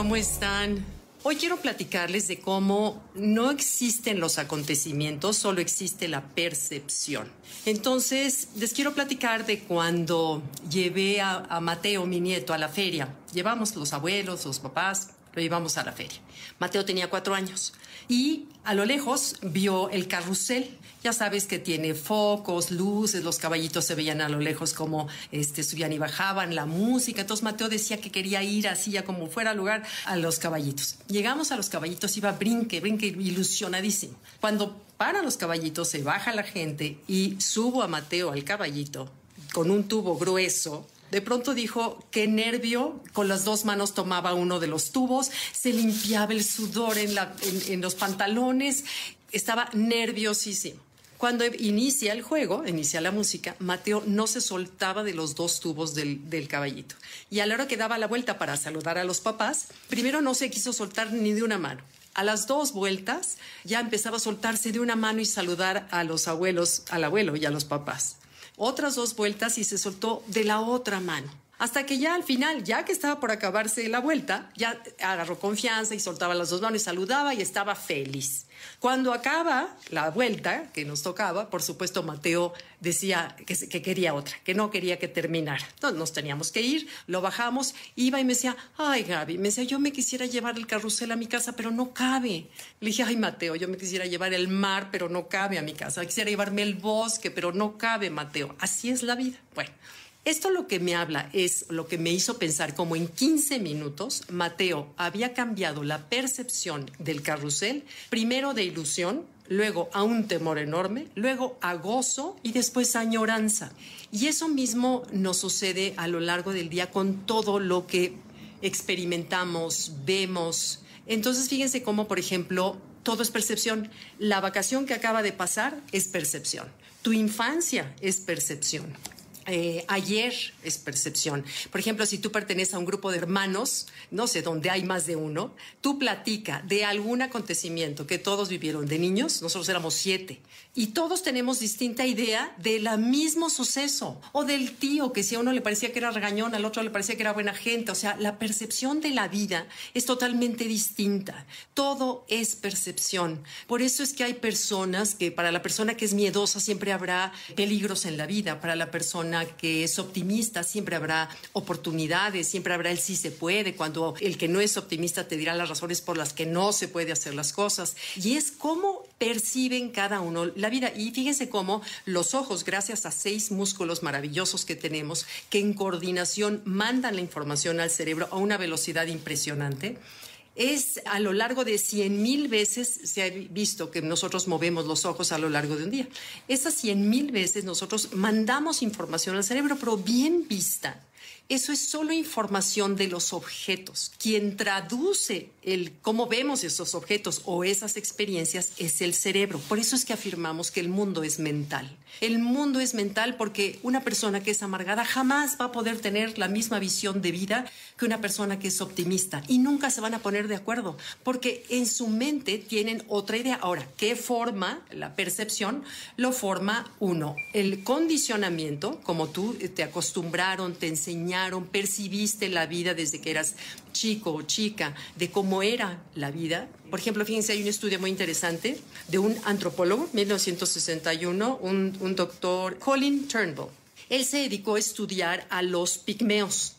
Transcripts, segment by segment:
¿cómo están? Hoy quiero platicarles de cómo no existen los acontecimientos, solo existe la percepción. Entonces, les quiero platicar de cuando llevé a, a Mateo, mi nieto, a la feria. Llevamos los abuelos, los papás, lo llevamos a la feria. Mateo tenía cuatro años y a lo lejos vio el carrusel. Ya sabes que tiene focos, luces, los caballitos se veían a lo lejos como este, subían y bajaban, la música. Entonces Mateo decía que quería ir así, ya como fuera lugar, a los caballitos. Llegamos a los caballitos, iba brinque, brinque, ilusionadísimo. Cuando para los caballitos, se baja la gente y subo a Mateo al caballito con un tubo grueso de pronto dijo, qué nervio, con las dos manos tomaba uno de los tubos, se limpiaba el sudor en, los pantalones, estaba nerviosísimo. Cuando inicia el juego, inicia la música, Mateo no se soltaba de los dos tubos del, del, caballito. Y a la hora que daba la vuelta para saludar a los papás, primero no se quiso soltar ni de una mano. A las dos vueltas ya empezaba a soltarse de una mano y saludar a los abuelos, al abuelo y a los papás otras dos vueltas y se soltó de la otra mano. Hasta que ya al final, ya que estaba por acabarse la vuelta, ya agarró confianza y soltaba las dos manos saludaba y estaba feliz. Cuando acaba la vuelta que nos tocaba, por supuesto Mateo decía que, que, quería otra, que no quería que terminara. Entonces nos teníamos que ir, lo bajamos, iba y me decía, ay Gaby, me decía, yo me quisiera llevar el carrusel a mi casa, pero no cabe. Le dije, ay Mateo, yo me quisiera llevar el mar, pero no cabe a mi casa. Quisiera llevarme el bosque, pero no cabe, Mateo. Así es la vida. Bueno. Esto lo que me habla es lo que me hizo pensar como en 15 minutos Mateo había cambiado la percepción del carrusel, primero de ilusión, luego a un temor enorme, luego a gozo y después a añoranza. Y eso mismo nos sucede a lo largo del día con todo lo que experimentamos, vemos. Entonces fíjense cómo, por ejemplo, todo es percepción. La vacación que acaba de pasar es percepción. Tu infancia es percepción. Eh, ayer es percepción. Por ejemplo, si tú perteneces a un grupo de hermanos, no sé, donde hay más de uno, tú platica de algún acontecimiento que todos vivieron de niños, nosotros éramos siete, y todos tenemos distinta idea del mismo suceso, o del tío que si a uno le parecía que era regañón, al otro le parecía que era buena gente, o sea, la percepción de la vida es totalmente distinta. Todo es percepción. Por eso es que hay personas que para la persona que es miedosa siempre habrá peligros en la vida, para la persona que es optimista, siempre habrá oportunidades, siempre habrá el sí se puede, cuando el que no es optimista te dirá las razones por las que no se puede hacer las cosas. Y es cómo perciben cada uno la vida. Y fíjense cómo los ojos, gracias a seis músculos maravillosos que tenemos, que en coordinación mandan la información al cerebro a una velocidad impresionante, es a lo largo de 100 mil veces se ha visto que nosotros movemos los ojos a lo largo de un día. Esas 100 mil veces nosotros mandamos información al cerebro, pero bien vista eso es solo información de los objetos. Quien traduce el cómo vemos esos objetos o esas experiencias es el cerebro. Por eso es que afirmamos que el mundo es mental. El mundo es mental porque una persona que es amargada jamás va a poder tener la misma visión de vida que una persona que es optimista y nunca se van a poner de acuerdo porque en su mente tienen otra idea. Ahora, ¿qué forma la percepción? Lo forma uno, el condicionamiento, como tú te acostumbraron, te enseñaron percibiste la vida desde que eras chico o chica, de cómo era la vida. Por ejemplo, fíjense, hay un estudio muy interesante de un antropólogo, 1961, un, un doctor, Colin Turnbull. Él se dedicó a estudiar a los pigmeos,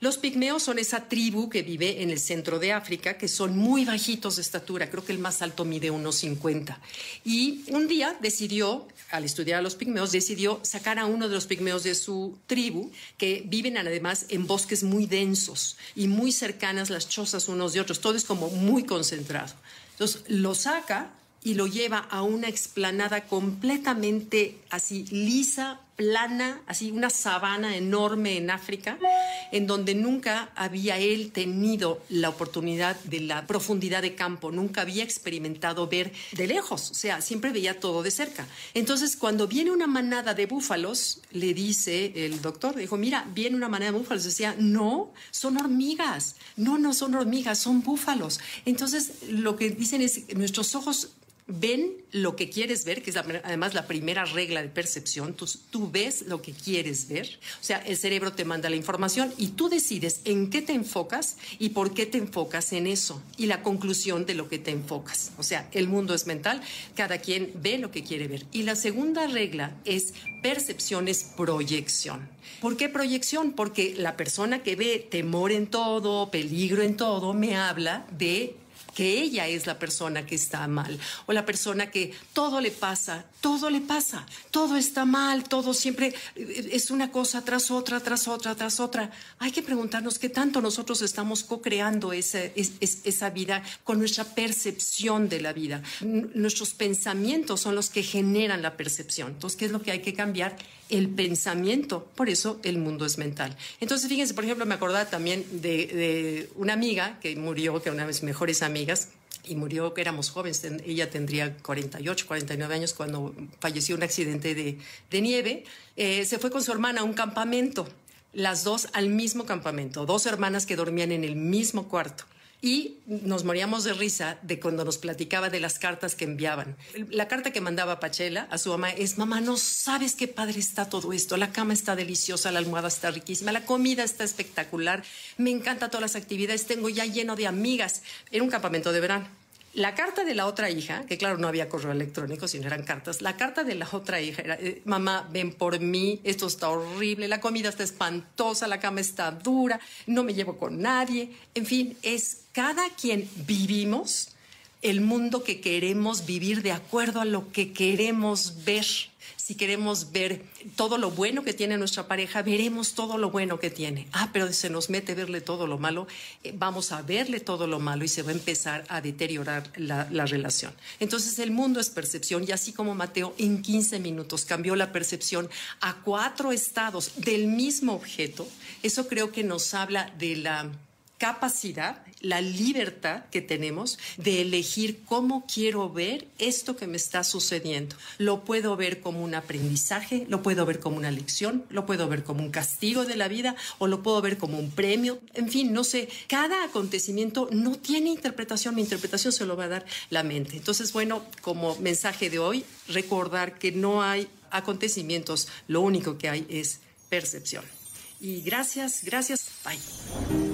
los pigmeos son esa tribu que vive en el centro de África, que son muy bajitos de estatura, creo que el más alto mide unos 50. Y un día decidió, al estudiar a los pigmeos, decidió sacar a uno de los pigmeos de su tribu, que viven además en bosques muy densos y muy cercanas las chozas unos de otros, todo es como muy concentrado. Entonces lo saca y lo lleva a una explanada completamente así lisa, plana, así una sabana enorme en África, en donde nunca había él tenido la oportunidad de la profundidad de campo, nunca había experimentado ver de lejos, o sea, siempre veía todo de cerca. Entonces, cuando viene una manada de búfalos, le dice el doctor, dijo, mira, viene una manada de búfalos, decía, no, son hormigas, no, no son hormigas, son búfalos. Entonces, lo que dicen es, nuestros ojos ven lo que quieres ver, que es además la primera regla de percepción, tú, tú ves lo que quieres ver, o sea, el cerebro te manda la información y tú decides en qué te enfocas y por qué te enfocas en eso y la conclusión de lo que te enfocas. O sea, el mundo es mental, cada quien ve lo que quiere ver. Y la segunda regla es percepción es proyección. ¿Por qué proyección? Porque la persona que ve temor en todo, peligro en todo, me habla de que ella es la persona que está mal o la persona que todo le pasa, todo le pasa, todo está mal, todo siempre eh, es una cosa tras otra, tras otra, tras otra. Hay que preguntarnos qué tanto nosotros estamos co-creando esa, esa vida con nuestra percepción de la vida. nuestros pensamientos son los que generan la percepción. Entonces, ¿qué es lo que hay que cambiar? El pensamiento. Por eso el mundo es mental. Entonces, fíjense, por ejemplo, me acordaba también de, de una amiga que murió, que una de mis mejores amigas, y murió, que éramos jóvenes, ella tendría 48, 49 años cuando falleció un accidente de, nieve, eh, se fue con su hermana a un campamento, las dos al mismo campamento, dos hermanas que dormían en el mismo cuarto. Y nos moríamos de risa de cuando nos platicaba de las cartas que enviaban. La carta que mandaba Pachela a su mamá es, mamá, no sabes qué padre está todo esto, la cama está deliciosa, la almohada está riquísima, la comida está espectacular, me encantan todas las actividades, tengo ya lleno de amigas. Era un campamento de verano. La carta de la otra hija, que claro, no había correo electrónico, sino eran cartas, la carta de la otra hija era, eh, mamá, ven por mí, esto está horrible, la comida está espantosa, la cama está dura, no me llevo con nadie. En fin, es cada quien vivimos el mundo que queremos vivir de acuerdo a lo que queremos ver si queremos ver todo lo bueno que tiene nuestra pareja, veremos todo lo bueno que tiene. Ah, pero se nos mete verle todo lo malo, eh, vamos a verle todo lo malo y se va a empezar a deteriorar la, la relación. Entonces el mundo es percepción y así como Mateo en 15 minutos cambió la percepción a cuatro estados del mismo objeto, eso creo que nos habla de la capacidad, la libertad que tenemos de elegir cómo quiero ver esto que me está sucediendo. Lo puedo ver como un aprendizaje, lo puedo ver como una lección, lo puedo ver como un castigo de la vida o lo puedo ver como un premio. En fin, no sé, cada acontecimiento no tiene interpretación, mi interpretación se lo va a dar la mente. Entonces, bueno, como mensaje de hoy, recordar que no hay acontecimientos, lo único que hay es percepción. Y gracias, gracias, bye.